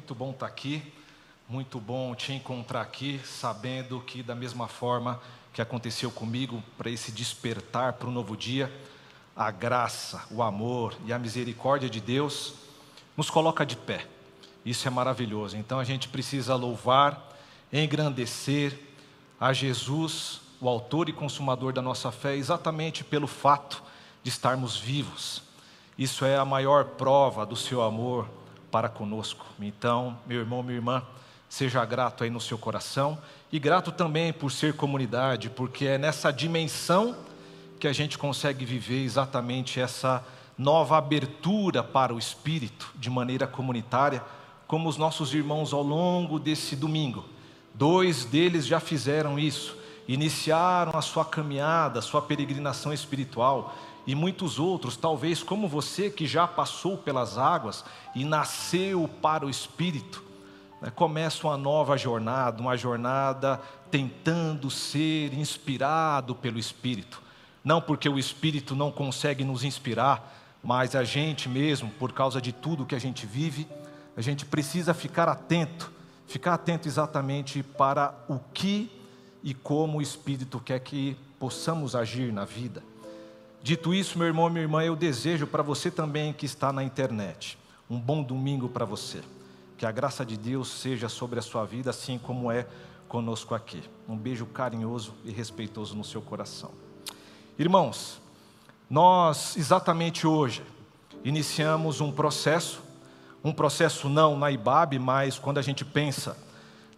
Muito bom estar aqui, muito bom te encontrar aqui, sabendo que, da mesma forma que aconteceu comigo, para esse despertar para o novo dia, a graça, o amor e a misericórdia de Deus nos coloca de pé. Isso é maravilhoso. Então a gente precisa louvar, engrandecer a Jesus, o autor e consumador da nossa fé, exatamente pelo fato de estarmos vivos. Isso é a maior prova do seu amor para conosco. Então, meu irmão, minha irmã, seja grato aí no seu coração e grato também por ser comunidade, porque é nessa dimensão que a gente consegue viver exatamente essa nova abertura para o espírito de maneira comunitária, como os nossos irmãos ao longo desse domingo. Dois deles já fizeram isso, iniciaram a sua caminhada, a sua peregrinação espiritual e muitos outros, talvez como você que já passou pelas águas e nasceu para o Espírito, né, começa uma nova jornada, uma jornada tentando ser inspirado pelo Espírito. Não porque o Espírito não consegue nos inspirar, mas a gente mesmo, por causa de tudo que a gente vive, a gente precisa ficar atento, ficar atento exatamente para o que e como o Espírito quer que possamos agir na vida. Dito isso, meu irmão e minha irmã, eu desejo para você também que está na internet, um bom domingo para você. Que a graça de Deus seja sobre a sua vida, assim como é conosco aqui. Um beijo carinhoso e respeitoso no seu coração. Irmãos, nós exatamente hoje iniciamos um processo, um processo não na IBAB, mas quando a gente pensa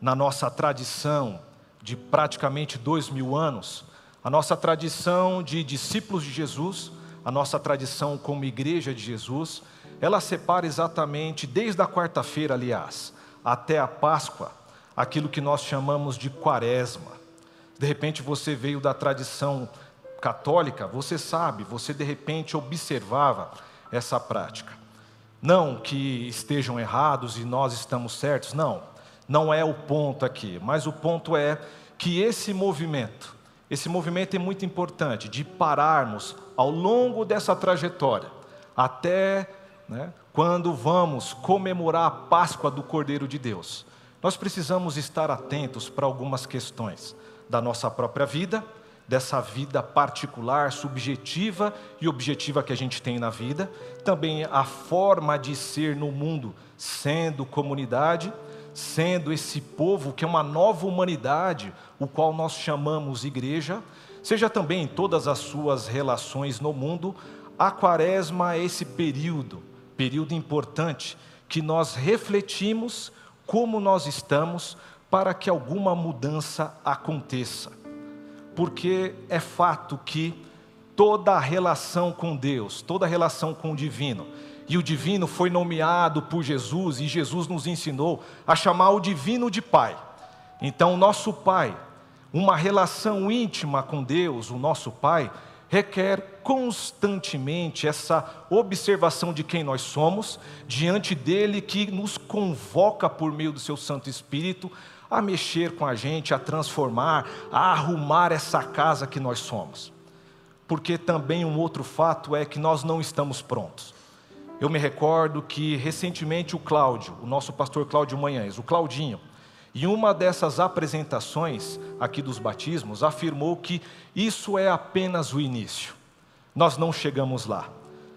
na nossa tradição de praticamente dois mil anos, a nossa tradição de discípulos de Jesus, a nossa tradição como igreja de Jesus, ela separa exatamente desde a quarta-feira, aliás, até a Páscoa, aquilo que nós chamamos de quaresma. De repente você veio da tradição católica, você sabe, você de repente observava essa prática. Não que estejam errados e nós estamos certos, não, não é o ponto aqui, mas o ponto é que esse movimento, esse movimento é muito importante, de pararmos ao longo dessa trajetória, até né, quando vamos comemorar a Páscoa do Cordeiro de Deus. Nós precisamos estar atentos para algumas questões da nossa própria vida, dessa vida particular, subjetiva e objetiva que a gente tem na vida, também a forma de ser no mundo, sendo comunidade sendo esse povo que é uma nova humanidade, o qual nós chamamos igreja, seja também em todas as suas relações no mundo, a quaresma é esse período, período importante, que nós refletimos como nós estamos para que alguma mudança aconteça. Porque é fato que toda relação com Deus, toda relação com o divino, e o divino foi nomeado por Jesus, e Jesus nos ensinou a chamar o divino de Pai. Então, nosso Pai, uma relação íntima com Deus, o nosso Pai, requer constantemente essa observação de quem nós somos, diante dele que nos convoca por meio do seu Santo Espírito a mexer com a gente, a transformar, a arrumar essa casa que nós somos. Porque também um outro fato é que nós não estamos prontos. Eu me recordo que recentemente o Cláudio, o nosso pastor Cláudio Manhães, o Claudinho, em uma dessas apresentações aqui dos batismos, afirmou que isso é apenas o início. Nós não chegamos lá.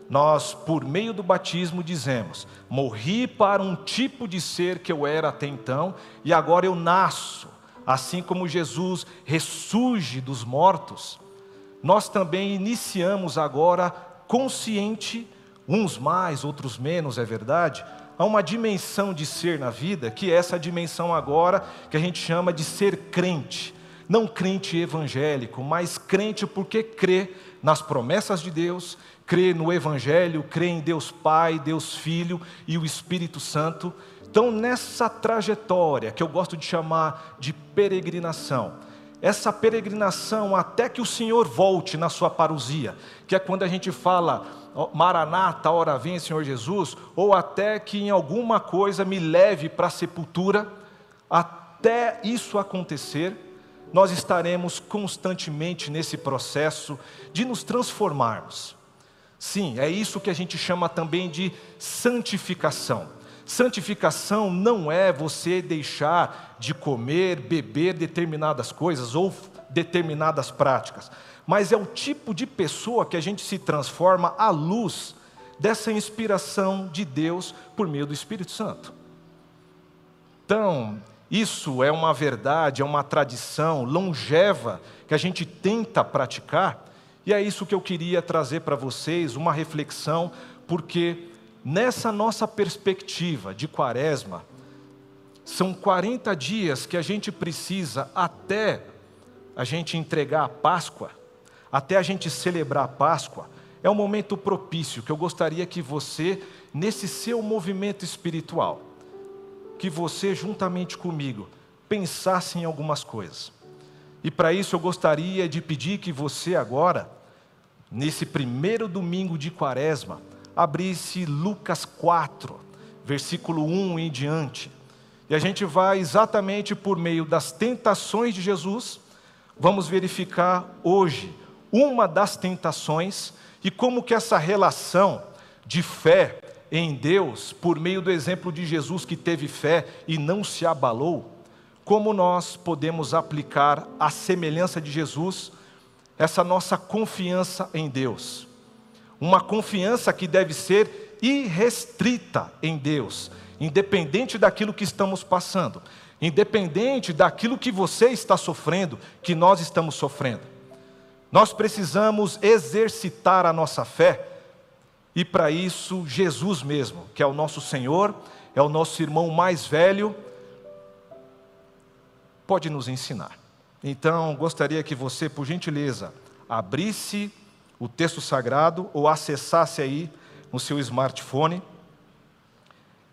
Nós, por meio do batismo, dizemos: morri para um tipo de ser que eu era até então, e agora eu nasço. Assim como Jesus ressurge dos mortos, nós também iniciamos agora consciente uns mais, outros menos, é verdade, há uma dimensão de ser na vida, que é essa dimensão agora que a gente chama de ser crente. Não crente evangélico, mas crente porque crê nas promessas de Deus, crê no Evangelho, crê em Deus Pai, Deus Filho e o Espírito Santo. Então, nessa trajetória, que eu gosto de chamar de peregrinação, essa peregrinação até que o Senhor volte na sua parousia, que é quando a gente fala Maranata, hora vem, Senhor Jesus, ou até que em alguma coisa me leve para a sepultura, até isso acontecer, nós estaremos constantemente nesse processo de nos transformarmos. Sim, é isso que a gente chama também de santificação. Santificação não é você deixar de comer, beber determinadas coisas ou determinadas práticas, mas é o tipo de pessoa que a gente se transforma à luz dessa inspiração de Deus por meio do Espírito Santo. Então, isso é uma verdade, é uma tradição longeva que a gente tenta praticar, e é isso que eu queria trazer para vocês, uma reflexão, porque nessa nossa perspectiva de quaresma, são 40 dias que a gente precisa até a gente entregar a Páscoa, até a gente celebrar a Páscoa, é um momento propício que eu gostaria que você, nesse seu movimento espiritual, que você, juntamente comigo, pensasse em algumas coisas. E para isso eu gostaria de pedir que você agora, nesse primeiro domingo de quaresma, abrisse Lucas 4, versículo 1 em diante. E a gente vai exatamente por meio das tentações de Jesus, vamos verificar hoje uma das tentações e como que essa relação de fé em Deus, por meio do exemplo de Jesus que teve fé e não se abalou, como nós podemos aplicar a semelhança de Jesus, essa nossa confiança em Deus. Uma confiança que deve ser irrestrita em Deus, independente daquilo que estamos passando, independente daquilo que você está sofrendo, que nós estamos sofrendo. Nós precisamos exercitar a nossa fé, e para isso, Jesus mesmo, que é o nosso Senhor, é o nosso irmão mais velho, pode nos ensinar. Então, gostaria que você, por gentileza, abrisse o texto sagrado ou acessasse aí no seu smartphone.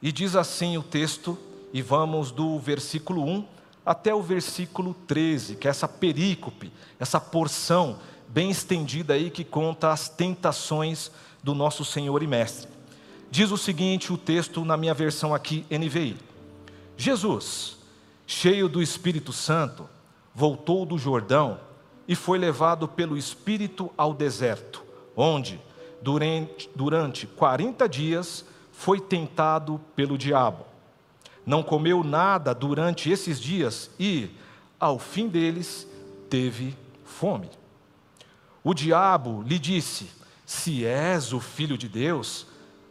E diz assim o texto, e vamos do versículo 1 até o versículo 13, que é essa perícope, essa porção bem estendida aí que conta as tentações do nosso Senhor e Mestre. Diz o seguinte o texto na minha versão aqui, NVI: Jesus, cheio do Espírito Santo, voltou do Jordão e foi levado pelo Espírito ao deserto, onde, durante, durante 40 dias, foi tentado pelo diabo. Não comeu nada durante esses dias e, ao fim deles, teve fome. O diabo lhe disse: Se és o filho de Deus,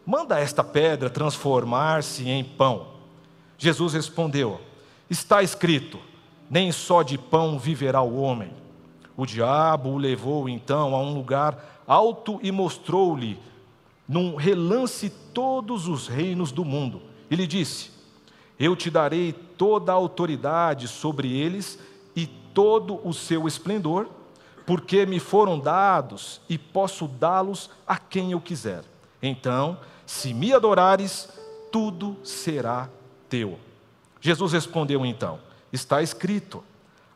manda esta pedra transformar-se em pão. Jesus respondeu: Está escrito: Nem só de pão viverá o homem. O diabo o levou então a um lugar alto e mostrou-lhe, num relance, todos os reinos do mundo. E lhe disse: Eu te darei toda a autoridade sobre eles e todo o seu esplendor porque me foram dados e posso dá-los a quem eu quiser. Então, se me adorares, tudo será teu. Jesus respondeu então: Está escrito: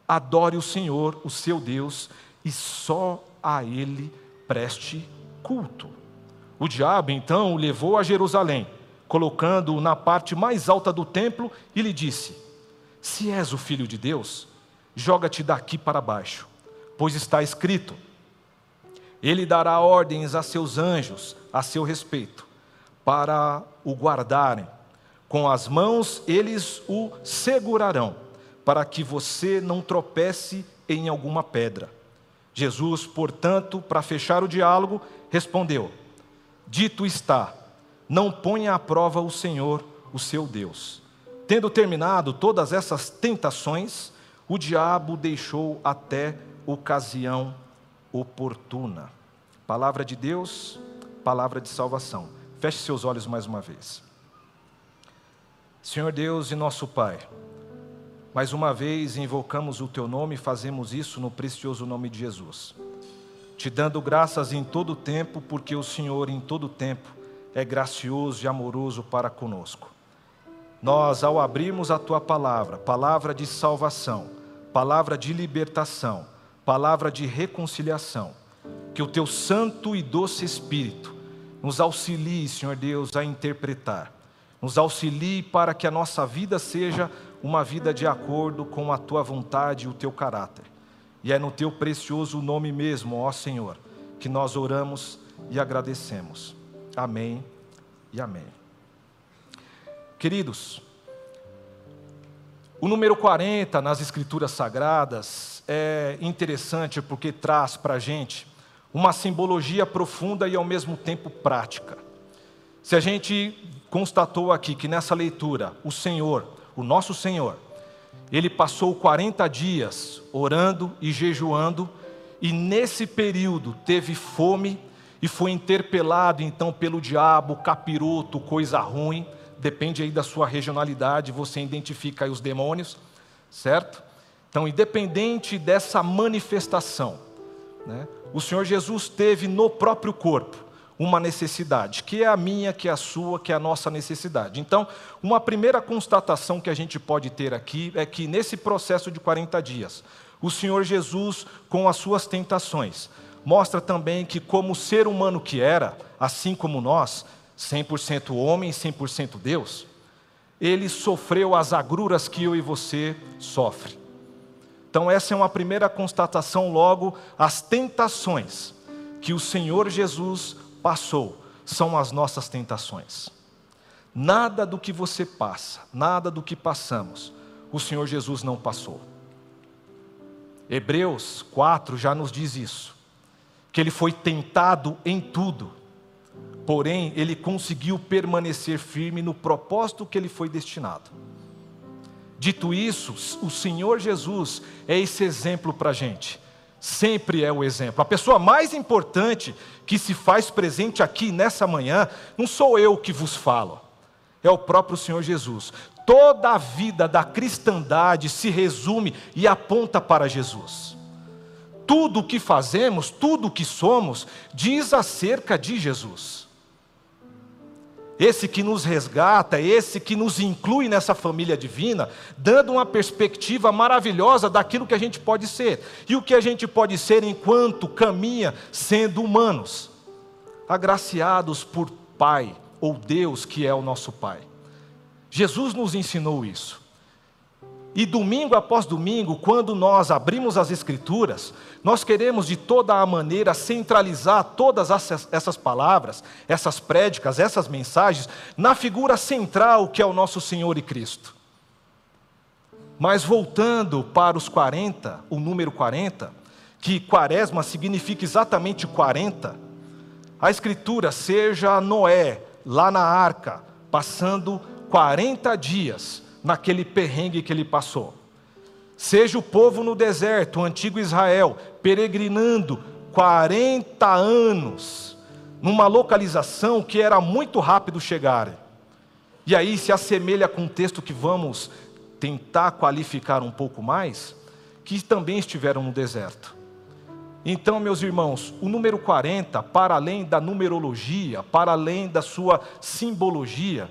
adore o Senhor, o seu Deus, e só a Ele preste culto. O diabo então o levou a Jerusalém, colocando-o na parte mais alta do templo e lhe disse: Se és o filho de Deus, joga-te daqui para baixo pois está escrito: Ele dará ordens a seus anjos a seu respeito, para o guardarem. Com as mãos eles o segurarão, para que você não tropece em alguma pedra. Jesus, portanto, para fechar o diálogo, respondeu: Dito está, não ponha à prova o Senhor, o seu Deus. Tendo terminado todas essas tentações, o diabo deixou até ocasião oportuna. Palavra de Deus, palavra de salvação. Feche seus olhos mais uma vez. Senhor Deus e nosso Pai, mais uma vez invocamos o Teu nome e fazemos isso no precioso nome de Jesus. Te dando graças em todo tempo, porque o Senhor em todo tempo é gracioso e amoroso para conosco. Nós, ao abrirmos a Tua palavra, palavra de salvação, palavra de libertação, palavra de reconciliação. Que o teu santo e doce Espírito nos auxilie, Senhor Deus, a interpretar. Nos auxilie para que a nossa vida seja uma vida de acordo com a tua vontade e o teu caráter. E é no teu precioso nome mesmo, ó Senhor, que nós oramos e agradecemos. Amém e amém. Queridos, o número 40 nas Escrituras Sagradas é interessante porque traz para a gente uma simbologia profunda e ao mesmo tempo prática. Se a gente constatou aqui que nessa leitura o Senhor, o nosso Senhor, ele passou 40 dias orando e jejuando, e nesse período teve fome e foi interpelado então pelo diabo, capiroto, coisa ruim, depende aí da sua regionalidade, você identifica aí os demônios, certo? Então, independente dessa manifestação, né, o Senhor Jesus teve no próprio corpo uma necessidade, que é a minha, que é a sua, que é a nossa necessidade. Então, uma primeira constatação que a gente pode ter aqui é que nesse processo de 40 dias, o Senhor Jesus, com as suas tentações, mostra também que, como ser humano que era, assim como nós, 100% homem, 100% Deus, ele sofreu as agruras que eu e você sofrem. Então, essa é uma primeira constatação, logo, as tentações que o Senhor Jesus passou são as nossas tentações. Nada do que você passa, nada do que passamos, o Senhor Jesus não passou. Hebreus 4 já nos diz isso, que ele foi tentado em tudo, porém ele conseguiu permanecer firme no propósito que ele foi destinado. Dito isso, o Senhor Jesus é esse exemplo para a gente sempre é o exemplo. A pessoa mais importante que se faz presente aqui nessa manhã, não sou eu que vos falo, é o próprio Senhor Jesus. Toda a vida da cristandade se resume e aponta para Jesus. Tudo o que fazemos, tudo o que somos, diz acerca de Jesus esse que nos resgata, esse que nos inclui nessa família divina, dando uma perspectiva maravilhosa daquilo que a gente pode ser e o que a gente pode ser enquanto caminha sendo humanos, agraciados por Pai ou Deus que é o nosso Pai. Jesus nos ensinou isso. E domingo após domingo, quando nós abrimos as Escrituras, nós queremos de toda a maneira centralizar todas essas palavras, essas prédicas, essas mensagens, na figura central que é o nosso Senhor e Cristo. Mas voltando para os 40, o número 40, que quaresma significa exatamente 40, a Escritura, seja Noé, lá na arca, passando 40 dias naquele perrengue que ele passou. Seja o povo no deserto, o antigo Israel, peregrinando 40 anos, numa localização que era muito rápido chegar. E aí se assemelha com o texto que vamos tentar qualificar um pouco mais, que também estiveram no deserto. Então, meus irmãos, o número 40, para além da numerologia, para além da sua simbologia,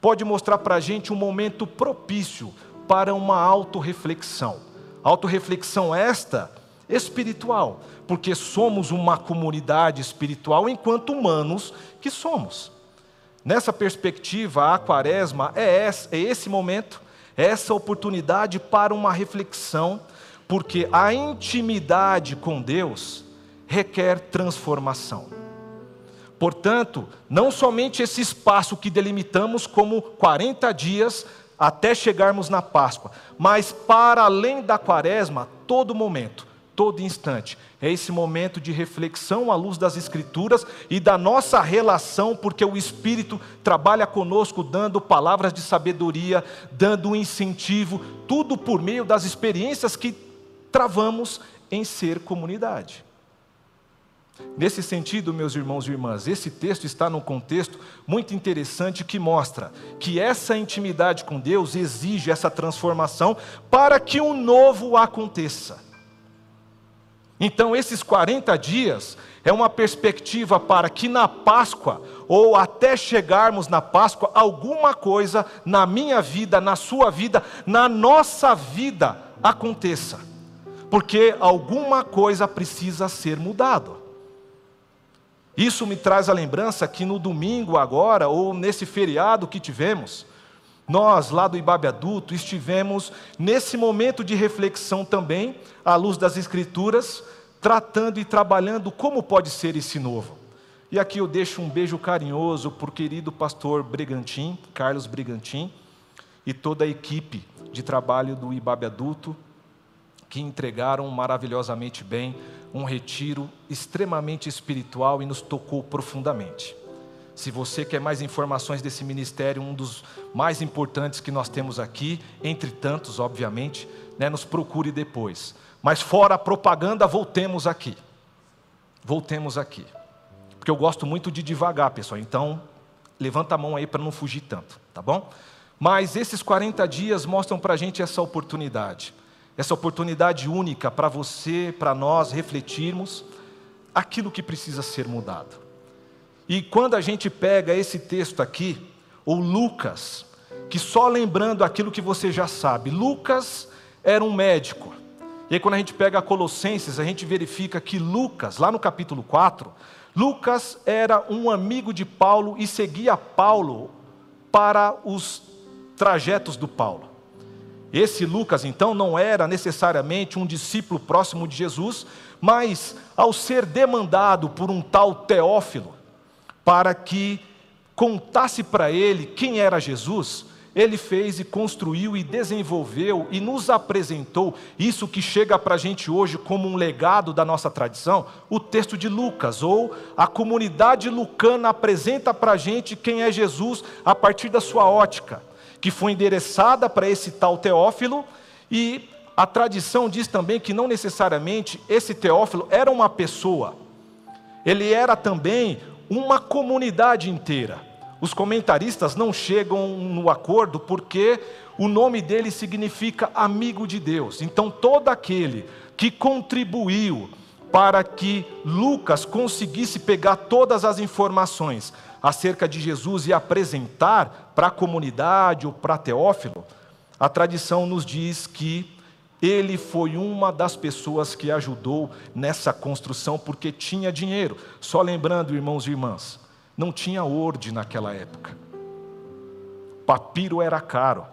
pode mostrar para a gente um momento propício para uma autorreflexão. Autorreflexão esta espiritual, porque somos uma comunidade espiritual enquanto humanos que somos. Nessa perspectiva, a quaresma é esse, é esse momento, é essa oportunidade para uma reflexão, porque a intimidade com Deus requer transformação. Portanto, não somente esse espaço que delimitamos como 40 dias até chegarmos na Páscoa, mas para além da quaresma, todo momento, todo instante. É esse momento de reflexão à luz das Escrituras e da nossa relação, porque o Espírito trabalha conosco, dando palavras de sabedoria, dando incentivo, tudo por meio das experiências que travamos em ser comunidade. Nesse sentido, meus irmãos e irmãs, esse texto está num contexto muito interessante que mostra que essa intimidade com Deus exige essa transformação para que um novo aconteça. Então, esses 40 dias é uma perspectiva para que na Páscoa, ou até chegarmos na Páscoa, alguma coisa na minha vida, na sua vida, na nossa vida aconteça. Porque alguma coisa precisa ser mudado. Isso me traz a lembrança que no domingo agora, ou nesse feriado que tivemos, nós lá do Ibabe Adulto estivemos nesse momento de reflexão também, à luz das Escrituras, tratando e trabalhando como pode ser esse novo. E aqui eu deixo um beijo carinhoso por querido pastor Brigantim, Carlos Brigantim, e toda a equipe de trabalho do IBAB Adulto, que entregaram maravilhosamente bem um retiro extremamente espiritual e nos tocou profundamente. Se você quer mais informações desse ministério, um dos mais importantes que nós temos aqui, entre tantos, obviamente, né, nos procure depois. Mas fora a propaganda, voltemos aqui. Voltemos aqui. Porque eu gosto muito de devagar, pessoal. Então, levanta a mão aí para não fugir tanto, tá bom? Mas esses 40 dias mostram para a gente essa oportunidade. Essa oportunidade única para você, para nós refletirmos aquilo que precisa ser mudado. E quando a gente pega esse texto aqui, ou Lucas, que só lembrando aquilo que você já sabe, Lucas era um médico. E aí, quando a gente pega Colossenses, a gente verifica que Lucas, lá no capítulo 4, Lucas era um amigo de Paulo e seguia Paulo para os trajetos do Paulo. Esse Lucas, então, não era necessariamente um discípulo próximo de Jesus, mas ao ser demandado por um tal Teófilo, para que contasse para ele quem era Jesus, ele fez e construiu e desenvolveu e nos apresentou isso que chega para a gente hoje como um legado da nossa tradição, o texto de Lucas, ou a comunidade lucana apresenta para a gente quem é Jesus a partir da sua ótica, que foi endereçada para esse tal Teófilo, e a tradição diz também que não necessariamente esse Teófilo era uma pessoa, ele era também uma comunidade inteira. Os comentaristas não chegam no acordo porque o nome dele significa amigo de Deus. Então, todo aquele que contribuiu para que Lucas conseguisse pegar todas as informações acerca de Jesus e apresentar para a comunidade ou para Teófilo, a tradição nos diz que ele foi uma das pessoas que ajudou nessa construção porque tinha dinheiro. Só lembrando, irmãos e irmãs, não tinha orde naquela época. Papiro era caro.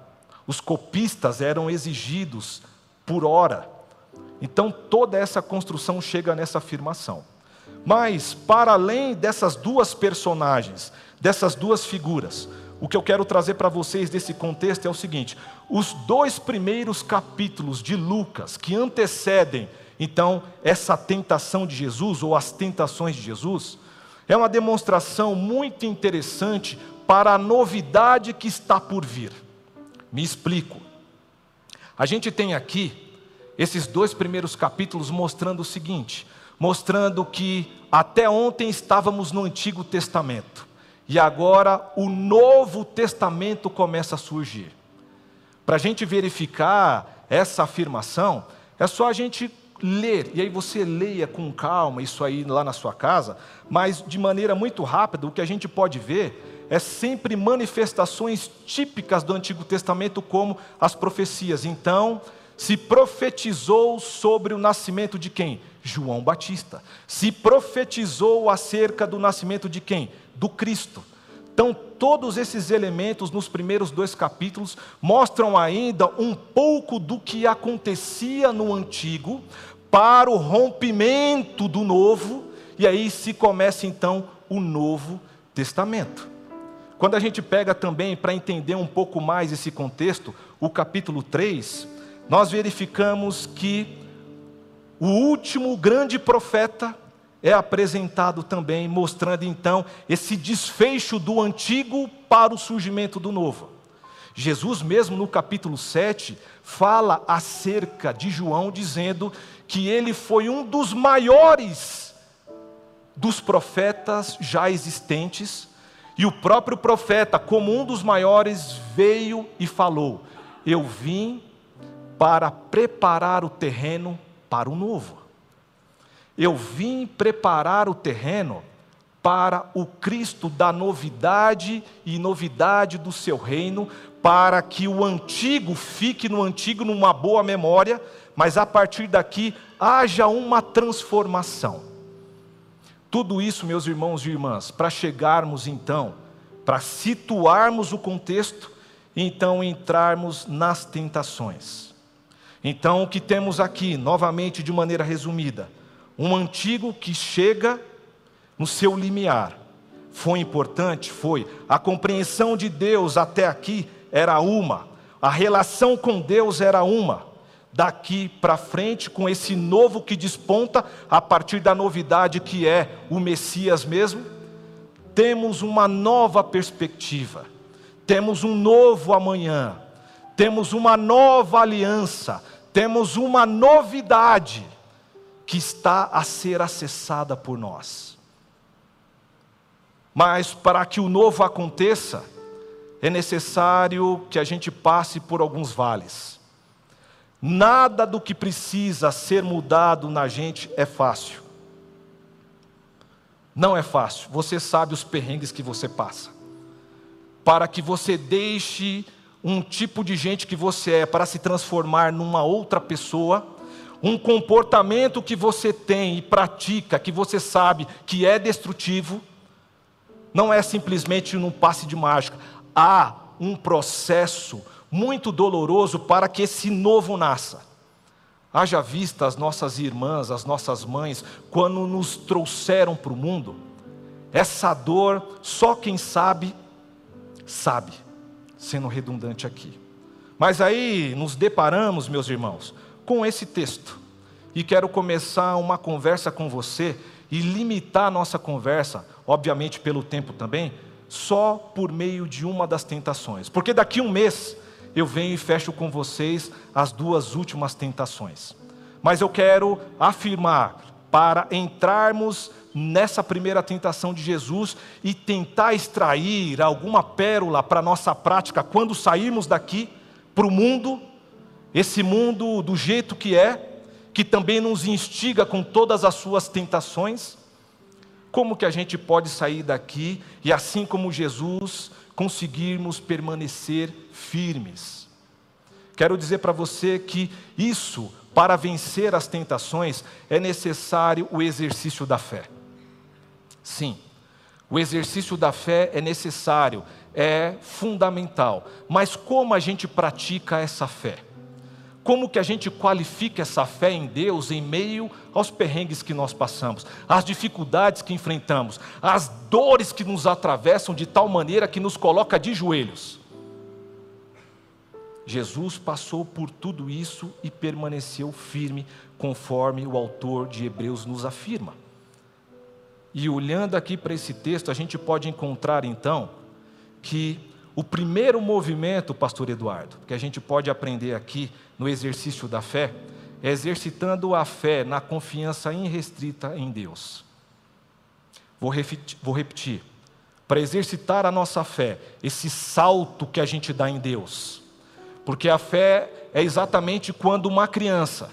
Os copistas eram exigidos por hora. Então toda essa construção chega nessa afirmação. Mas, para além dessas duas personagens, dessas duas figuras, o que eu quero trazer para vocês desse contexto é o seguinte: os dois primeiros capítulos de Lucas, que antecedem, então, essa tentação de Jesus, ou as tentações de Jesus, é uma demonstração muito interessante para a novidade que está por vir. Me explico. A gente tem aqui esses dois primeiros capítulos mostrando o seguinte: mostrando que até ontem estávamos no Antigo Testamento. E agora o Novo Testamento começa a surgir. Para a gente verificar essa afirmação, é só a gente ler, e aí você leia com calma isso aí lá na sua casa, mas de maneira muito rápida, o que a gente pode ver é sempre manifestações típicas do Antigo Testamento, como as profecias. Então, se profetizou sobre o nascimento de quem? João Batista. Se profetizou acerca do nascimento de quem? Do Cristo. Então, todos esses elementos nos primeiros dois capítulos mostram ainda um pouco do que acontecia no antigo para o rompimento do novo, e aí se começa então o Novo Testamento. Quando a gente pega também para entender um pouco mais esse contexto, o capítulo 3, nós verificamos que o último grande profeta é apresentado também, mostrando então esse desfecho do antigo para o surgimento do novo. Jesus, mesmo no capítulo 7, fala acerca de João, dizendo que ele foi um dos maiores dos profetas já existentes, e o próprio profeta, como um dos maiores, veio e falou: Eu vim para preparar o terreno para o novo. Eu vim preparar o terreno para o Cristo da novidade e novidade do seu reino, para que o antigo fique no antigo numa boa memória, mas a partir daqui haja uma transformação. Tudo isso, meus irmãos e irmãs, para chegarmos então, para situarmos o contexto e então entrarmos nas tentações. Então, o que temos aqui, novamente de maneira resumida, um antigo que chega no seu limiar. Foi importante? Foi. A compreensão de Deus até aqui era uma, a relação com Deus era uma. Daqui para frente, com esse novo que desponta, a partir da novidade que é o Messias mesmo, temos uma nova perspectiva, temos um novo amanhã, temos uma nova aliança, temos uma novidade que está a ser acessada por nós. Mas para que o novo aconteça, é necessário que a gente passe por alguns vales. Nada do que precisa ser mudado na gente é fácil. Não é fácil. Você sabe os perrengues que você passa. Para que você deixe um tipo de gente que você é para se transformar numa outra pessoa, um comportamento que você tem e pratica, que você sabe que é destrutivo, não é simplesmente num passe de mágica. Há um processo muito doloroso para que esse novo nasça. Haja vista as nossas irmãs, as nossas mães, quando nos trouxeram para o mundo, essa dor, só quem sabe, sabe sendo redundante aqui. Mas aí nos deparamos, meus irmãos, com esse texto. E quero começar uma conversa com você e limitar a nossa conversa, obviamente pelo tempo também, só por meio de uma das tentações. Porque daqui um mês eu venho e fecho com vocês as duas últimas tentações. Mas eu quero afirmar, para entrarmos nessa primeira tentação de Jesus e tentar extrair alguma pérola para a nossa prática quando sairmos daqui para o mundo, esse mundo do jeito que é, que também nos instiga com todas as suas tentações. Como que a gente pode sair daqui e, assim como Jesus, conseguirmos permanecer firmes? Quero dizer para você que isso, para vencer as tentações, é necessário o exercício da fé. Sim, o exercício da fé é necessário, é fundamental. Mas como a gente pratica essa fé? Como que a gente qualifica essa fé em Deus em meio aos perrengues que nós passamos, às dificuldades que enfrentamos, às dores que nos atravessam de tal maneira que nos coloca de joelhos? Jesus passou por tudo isso e permaneceu firme, conforme o autor de Hebreus nos afirma. E olhando aqui para esse texto, a gente pode encontrar então que o primeiro movimento, pastor Eduardo, que a gente pode aprender aqui no exercício da fé, é exercitando a fé na confiança irrestrita em Deus. Vou repetir, vou repetir. Para exercitar a nossa fé, esse salto que a gente dá em Deus. Porque a fé é exatamente quando uma criança,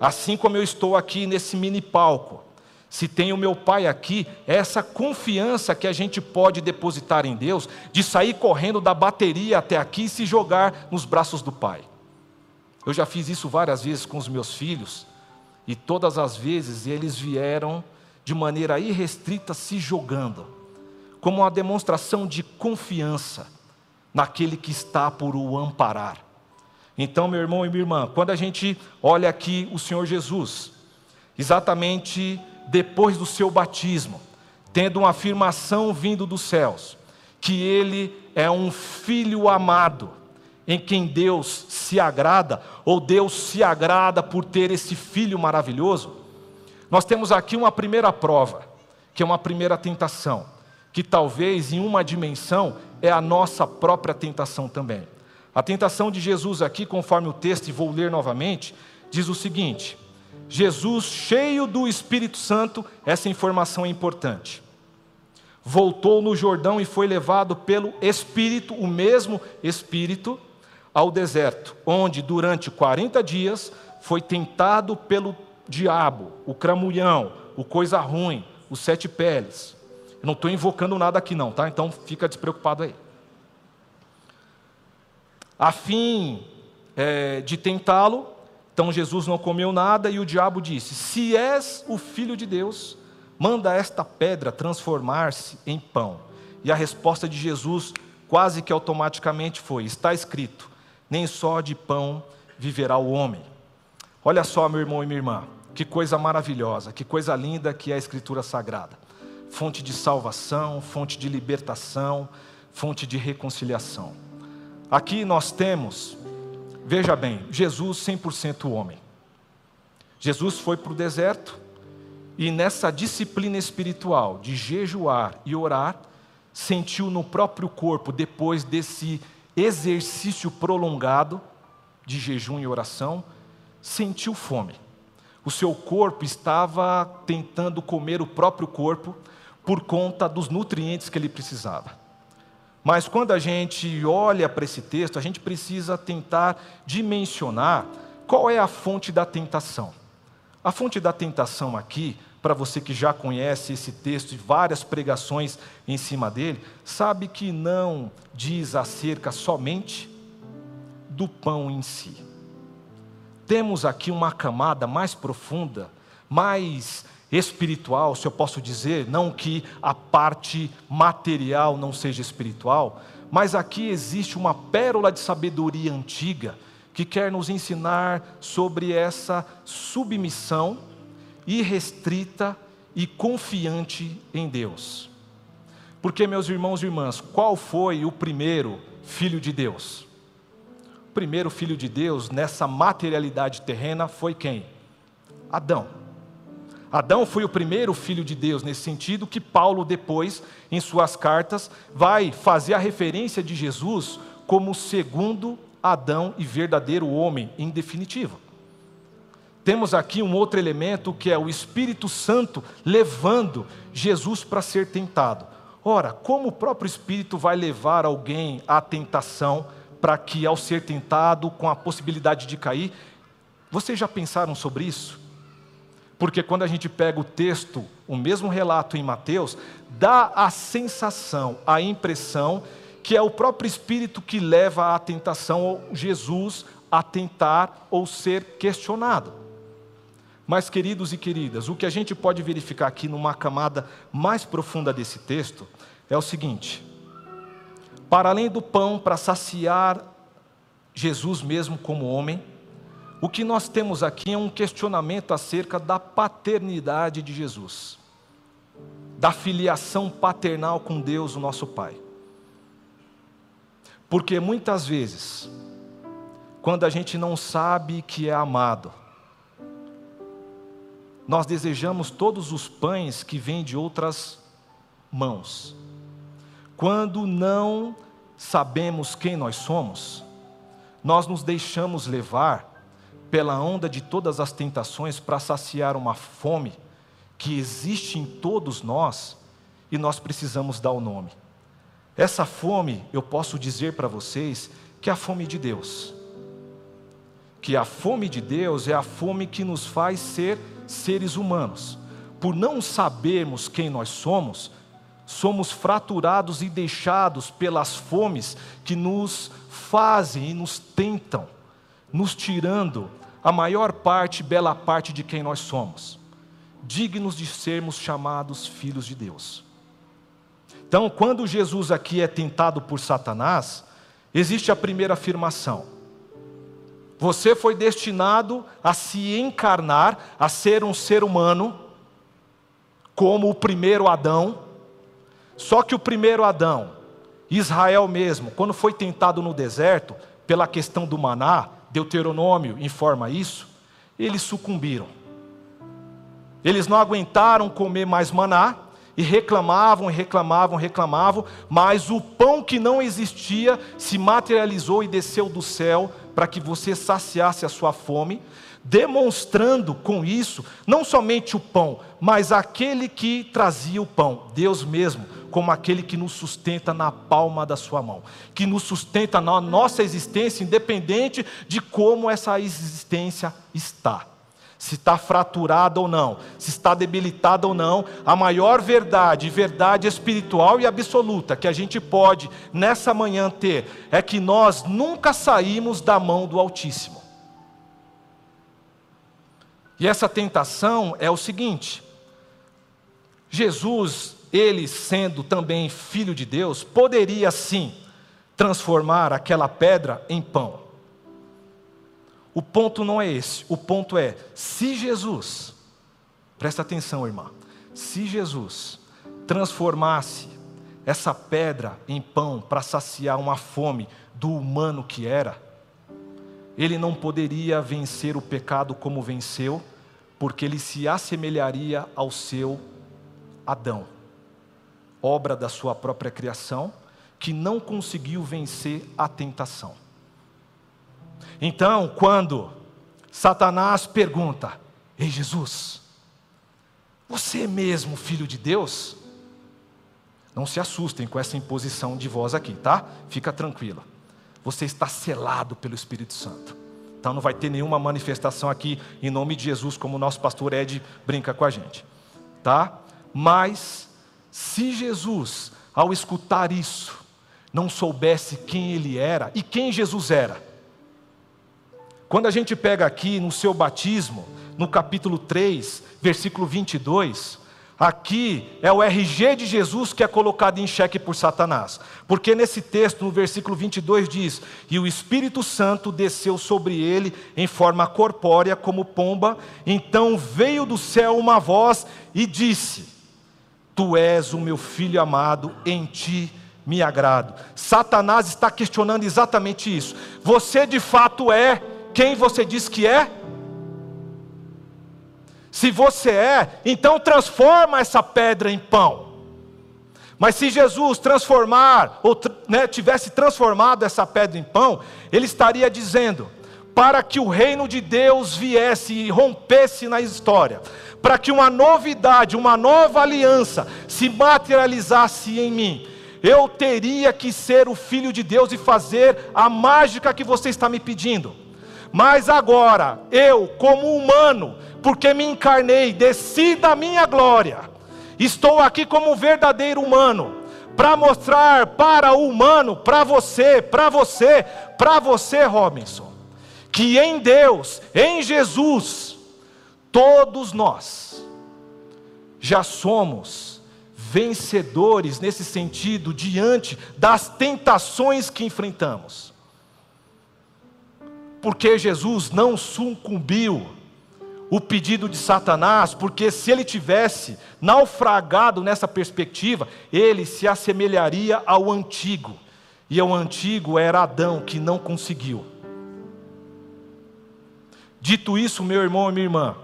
assim como eu estou aqui nesse mini palco, se tem o meu pai aqui, é essa confiança que a gente pode depositar em Deus, de sair correndo da bateria até aqui e se jogar nos braços do pai. Eu já fiz isso várias vezes com os meus filhos, e todas as vezes eles vieram de maneira irrestrita se jogando, como uma demonstração de confiança naquele que está por o amparar. Então, meu irmão e minha irmã, quando a gente olha aqui o Senhor Jesus, exatamente depois do seu batismo, tendo uma afirmação vindo dos céus, que ele é um filho amado, em quem Deus se agrada, ou Deus se agrada por ter esse filho maravilhoso, nós temos aqui uma primeira prova, que é uma primeira tentação, que talvez em uma dimensão é a nossa própria tentação também. A tentação de Jesus aqui, conforme o texto, e vou ler novamente, diz o seguinte: Jesus, cheio do Espírito Santo, essa informação é importante. Voltou no Jordão e foi levado pelo Espírito, o mesmo Espírito, ao deserto, onde durante 40 dias foi tentado pelo diabo, o cramulhão, o coisa ruim, os sete peles. Eu não estou invocando nada aqui, não, tá? Então fica despreocupado aí. A fim é, de tentá-lo, então Jesus não comeu nada e o diabo disse: Se és o filho de Deus, manda esta pedra transformar-se em pão. E a resposta de Jesus, quase que automaticamente, foi: Está escrito, nem só de pão viverá o homem. Olha só, meu irmão e minha irmã, que coisa maravilhosa, que coisa linda que é a Escritura Sagrada. fonte de salvação, fonte de libertação, fonte de reconciliação. Aqui nós temos, veja bem, Jesus 100% homem. Jesus foi para o deserto e nessa disciplina espiritual de jejuar e orar, sentiu no próprio corpo, depois desse exercício prolongado de jejum e oração, sentiu fome. O seu corpo estava tentando comer o próprio corpo por conta dos nutrientes que ele precisava. Mas quando a gente olha para esse texto, a gente precisa tentar dimensionar qual é a fonte da tentação. A fonte da tentação aqui, para você que já conhece esse texto e várias pregações em cima dele, sabe que não diz acerca somente do pão em si. Temos aqui uma camada mais profunda, mais espiritual, se eu posso dizer, não que a parte material não seja espiritual, mas aqui existe uma pérola de sabedoria antiga que quer nos ensinar sobre essa submissão irrestrita e confiante em Deus. Porque, meus irmãos e irmãs, qual foi o primeiro filho de Deus? O primeiro filho de Deus nessa materialidade terrena foi quem? Adão. Adão foi o primeiro filho de Deus nesse sentido que Paulo depois, em suas cartas, vai fazer a referência de Jesus como segundo Adão e verdadeiro homem em definitivo. Temos aqui um outro elemento que é o Espírito Santo levando Jesus para ser tentado. Ora, como o próprio Espírito vai levar alguém à tentação para que, ao ser tentado, com a possibilidade de cair, vocês já pensaram sobre isso? Porque quando a gente pega o texto, o mesmo relato em Mateus, dá a sensação, a impressão que é o próprio Espírito que leva à tentação ou Jesus a tentar ou ser questionado. Mas, queridos e queridas, o que a gente pode verificar aqui numa camada mais profunda desse texto é o seguinte: para além do pão para saciar Jesus mesmo como homem, o que nós temos aqui é um questionamento acerca da paternidade de Jesus, da filiação paternal com Deus, o nosso Pai. Porque muitas vezes, quando a gente não sabe que é amado, nós desejamos todos os pães que vêm de outras mãos. Quando não sabemos quem nós somos, nós nos deixamos levar pela onda de todas as tentações para saciar uma fome que existe em todos nós e nós precisamos dar o nome. Essa fome, eu posso dizer para vocês que é a fome de Deus. Que a fome de Deus é a fome que nos faz ser seres humanos. Por não sabermos quem nós somos, somos fraturados e deixados pelas fomes que nos fazem e nos tentam, nos tirando a maior parte, bela parte de quem nós somos, dignos de sermos chamados filhos de Deus. Então, quando Jesus aqui é tentado por Satanás, existe a primeira afirmação: você foi destinado a se encarnar, a ser um ser humano, como o primeiro Adão. Só que o primeiro Adão, Israel mesmo, quando foi tentado no deserto, pela questão do maná, Deuteronômio informa isso, eles sucumbiram. Eles não aguentaram comer mais maná e reclamavam, reclamavam, reclamavam, mas o pão que não existia se materializou e desceu do céu para que você saciasse a sua fome, demonstrando com isso não somente o pão, mas aquele que trazia o pão, Deus mesmo como aquele que nos sustenta na palma da sua mão, que nos sustenta na nossa existência, independente de como essa existência está. Se está fraturada ou não, se está debilitada ou não, a maior verdade, verdade espiritual e absoluta que a gente pode nessa manhã ter é que nós nunca saímos da mão do Altíssimo. E essa tentação é o seguinte: Jesus ele sendo também filho de Deus, poderia sim transformar aquela pedra em pão. O ponto não é esse, o ponto é: se Jesus, presta atenção, irmã, se Jesus transformasse essa pedra em pão para saciar uma fome do humano que era, ele não poderia vencer o pecado como venceu, porque ele se assemelharia ao seu Adão, obra da sua própria criação, que não conseguiu vencer a tentação. Então, quando Satanás pergunta: Ei Jesus, você é mesmo filho de Deus? Não se assustem com essa imposição de voz aqui, tá? Fica tranquilo. Você está selado pelo Espírito Santo. Então não vai ter nenhuma manifestação aqui em nome de Jesus, como o nosso pastor Ed brinca com a gente, tá? Mas se Jesus, ao escutar isso, não soubesse quem ele era e quem Jesus era, quando a gente pega aqui no seu batismo, no capítulo 3, versículo 22, aqui é o RG de Jesus que é colocado em xeque por Satanás. Porque nesse texto, no versículo 22, diz: E o Espírito Santo desceu sobre ele em forma corpórea, como pomba, então veio do céu uma voz e disse: Tu és o meu filho amado, em ti me agrado. Satanás está questionando exatamente isso. Você de fato é quem você diz que é? Se você é, então transforma essa pedra em pão. Mas se Jesus transformar, ou né, tivesse transformado essa pedra em pão, ele estaria dizendo: para que o reino de Deus viesse e rompesse na história, para que uma novidade, uma nova aliança se materializasse em mim, eu teria que ser o filho de Deus e fazer a mágica que você está me pedindo. Mas agora, eu, como humano, porque me encarnei, desci da minha glória, estou aqui como verdadeiro humano, para mostrar para o humano, para você, para você, para você, Robinson, que em Deus, em Jesus, todos nós já somos vencedores nesse sentido diante das tentações que enfrentamos porque Jesus não sucumbiu o pedido de Satanás, porque se ele tivesse naufragado nessa perspectiva, ele se assemelharia ao antigo, e ao antigo era Adão que não conseguiu. Dito isso, meu irmão e minha irmã,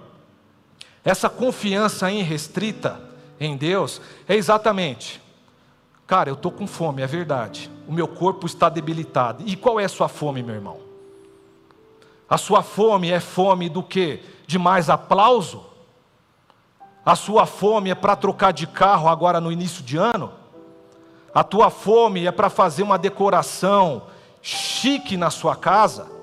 essa confiança irrestrita em Deus é exatamente, cara, eu estou com fome, é verdade, o meu corpo está debilitado, e qual é a sua fome, meu irmão? A sua fome é fome do que? De mais aplauso? A sua fome é para trocar de carro agora no início de ano? A tua fome é para fazer uma decoração chique na sua casa?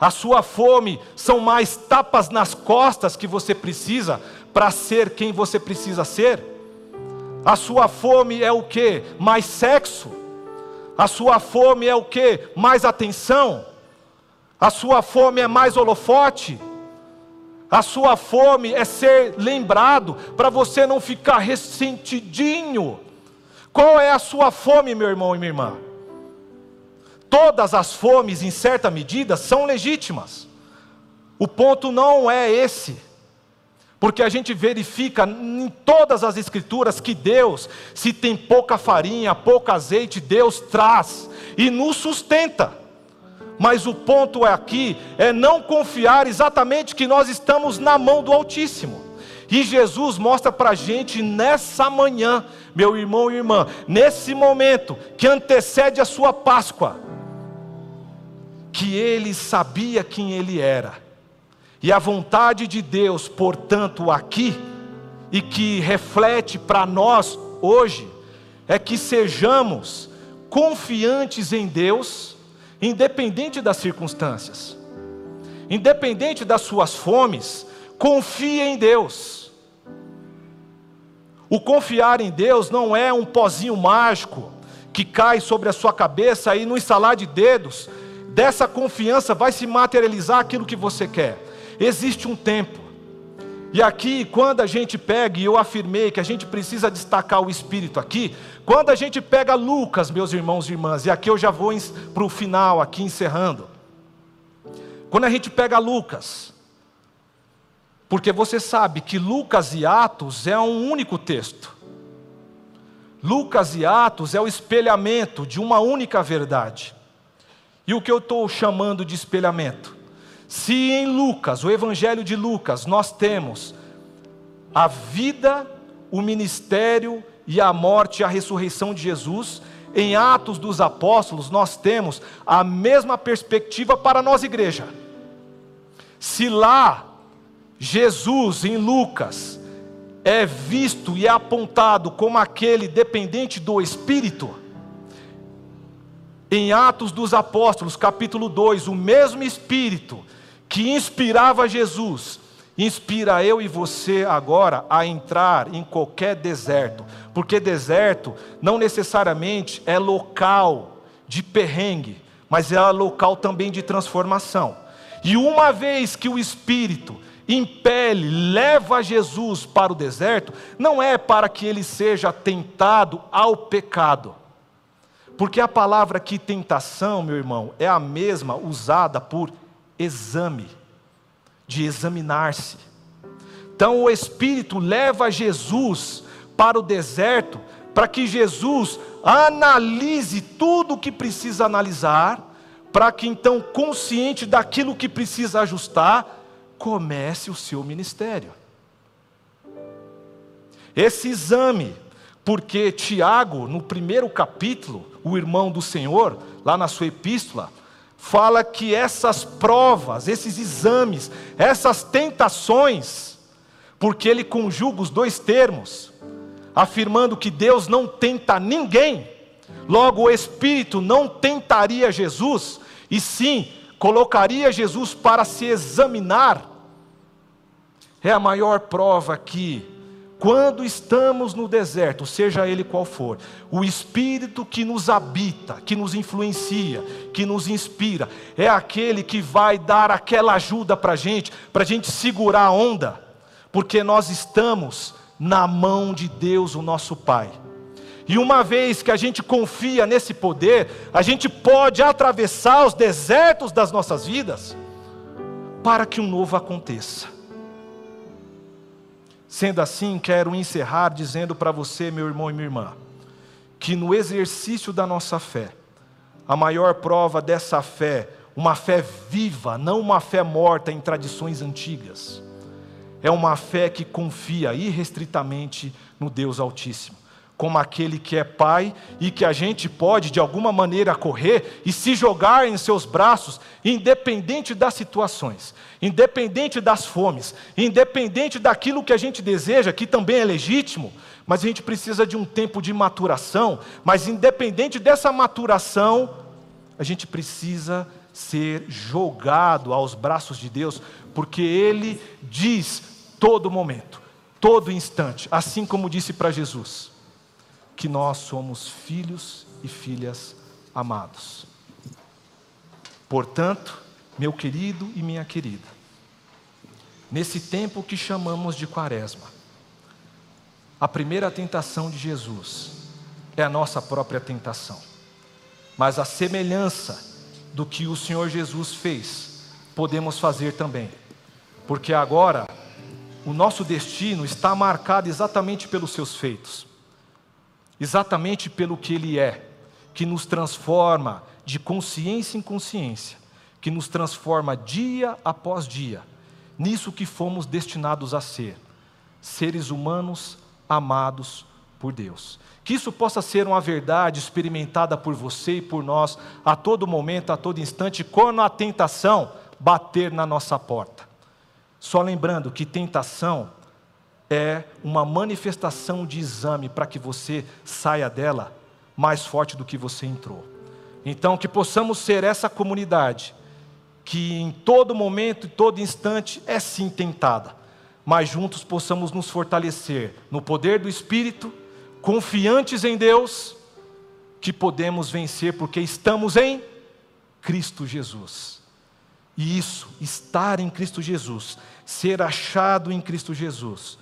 A sua fome são mais tapas nas costas que você precisa para ser quem você precisa ser? A sua fome é o que? Mais sexo? A sua fome é o que? Mais atenção? A sua fome é mais holofote? A sua fome é ser lembrado para você não ficar ressentidinho. Qual é a sua fome, meu irmão e minha irmã? Todas as fomes, em certa medida, são legítimas. O ponto não é esse. Porque a gente verifica em todas as escrituras que Deus, se tem pouca farinha, pouco azeite, Deus traz e nos sustenta. Mas o ponto é aqui é não confiar exatamente que nós estamos na mão do Altíssimo. E Jesus mostra para a gente nessa manhã, meu irmão e irmã, nesse momento que antecede a sua Páscoa, que ele sabia quem ele era. E a vontade de Deus, portanto, aqui, e que reflete para nós hoje, é que sejamos confiantes em Deus independente das circunstâncias, independente das suas fomes, confie em Deus. O confiar em Deus não é um pozinho mágico que cai sobre a sua cabeça e no instalar de dedos, dessa confiança vai se materializar aquilo que você quer. Existe um tempo. E aqui, quando a gente pega, e eu afirmei que a gente precisa destacar o Espírito aqui, quando a gente pega Lucas, meus irmãos e irmãs, e aqui eu já vou para o final, aqui encerrando. Quando a gente pega Lucas, porque você sabe que Lucas e Atos é um único texto. Lucas e Atos é o espelhamento de uma única verdade. E o que eu estou chamando de espelhamento? Se em Lucas, o Evangelho de Lucas, nós temos a vida, o ministério e a morte e a ressurreição de Jesus, em Atos dos Apóstolos nós temos a mesma perspectiva para nós, igreja. Se lá Jesus, em Lucas, é visto e é apontado como aquele dependente do Espírito, em Atos dos Apóstolos, capítulo 2, o mesmo Espírito que inspirava Jesus, inspira eu e você agora a entrar em qualquer deserto, porque deserto não necessariamente é local de perrengue, mas é local também de transformação. E uma vez que o Espírito impele, leva Jesus para o deserto, não é para que ele seja tentado ao pecado, porque a palavra aqui, tentação, meu irmão, é a mesma usada por exame, de examinar-se. Então o Espírito leva Jesus para o deserto, para que Jesus analise tudo o que precisa analisar, para que então, consciente daquilo que precisa ajustar, comece o seu ministério. Esse exame porque Tiago, no primeiro capítulo, o irmão do Senhor, lá na sua epístola, fala que essas provas, esses exames, essas tentações, porque ele conjuga os dois termos, afirmando que Deus não tenta ninguém, logo o Espírito não tentaria Jesus, e sim colocaria Jesus para se examinar, é a maior prova que quando estamos no deserto, seja ele qual for, o Espírito que nos habita, que nos influencia, que nos inspira, é aquele que vai dar aquela ajuda para a gente, para a gente segurar a onda, porque nós estamos na mão de Deus, o nosso Pai. E uma vez que a gente confia nesse poder, a gente pode atravessar os desertos das nossas vidas para que um novo aconteça. Sendo assim, quero encerrar dizendo para você, meu irmão e minha irmã, que no exercício da nossa fé, a maior prova dessa fé, uma fé viva, não uma fé morta em tradições antigas, é uma fé que confia irrestritamente no Deus Altíssimo como aquele que é Pai e que a gente pode, de alguma maneira, correr e se jogar em seus braços, independente das situações, independente das fomes, independente daquilo que a gente deseja, que também é legítimo, mas a gente precisa de um tempo de maturação, mas independente dessa maturação, a gente precisa ser jogado aos braços de Deus, porque Ele diz todo momento, todo instante, assim como disse para Jesus que nós somos filhos e filhas amados. Portanto, meu querido e minha querida, nesse tempo que chamamos de Quaresma, a primeira tentação de Jesus é a nossa própria tentação, mas a semelhança do que o Senhor Jesus fez, podemos fazer também, porque agora o nosso destino está marcado exatamente pelos seus feitos exatamente pelo que Ele é, que nos transforma de consciência em consciência, que nos transforma dia após dia, nisso que fomos destinados a ser, seres humanos amados por Deus. Que isso possa ser uma verdade experimentada por você e por nós a todo momento, a todo instante, quando a tentação bater na nossa porta. Só lembrando que tentação é uma manifestação de exame para que você saia dela mais forte do que você entrou. Então, que possamos ser essa comunidade que em todo momento e todo instante é sim tentada, mas juntos possamos nos fortalecer no poder do Espírito, confiantes em Deus, que podemos vencer porque estamos em Cristo Jesus. E isso, estar em Cristo Jesus, ser achado em Cristo Jesus,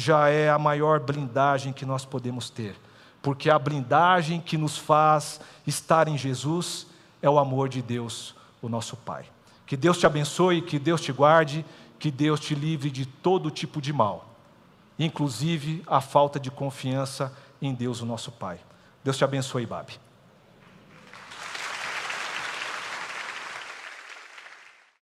já é a maior blindagem que nós podemos ter, porque a blindagem que nos faz estar em Jesus é o amor de Deus, o nosso Pai. Que Deus te abençoe, que Deus te guarde, que Deus te livre de todo tipo de mal, inclusive a falta de confiança em Deus, o nosso Pai. Deus te abençoe, Babi.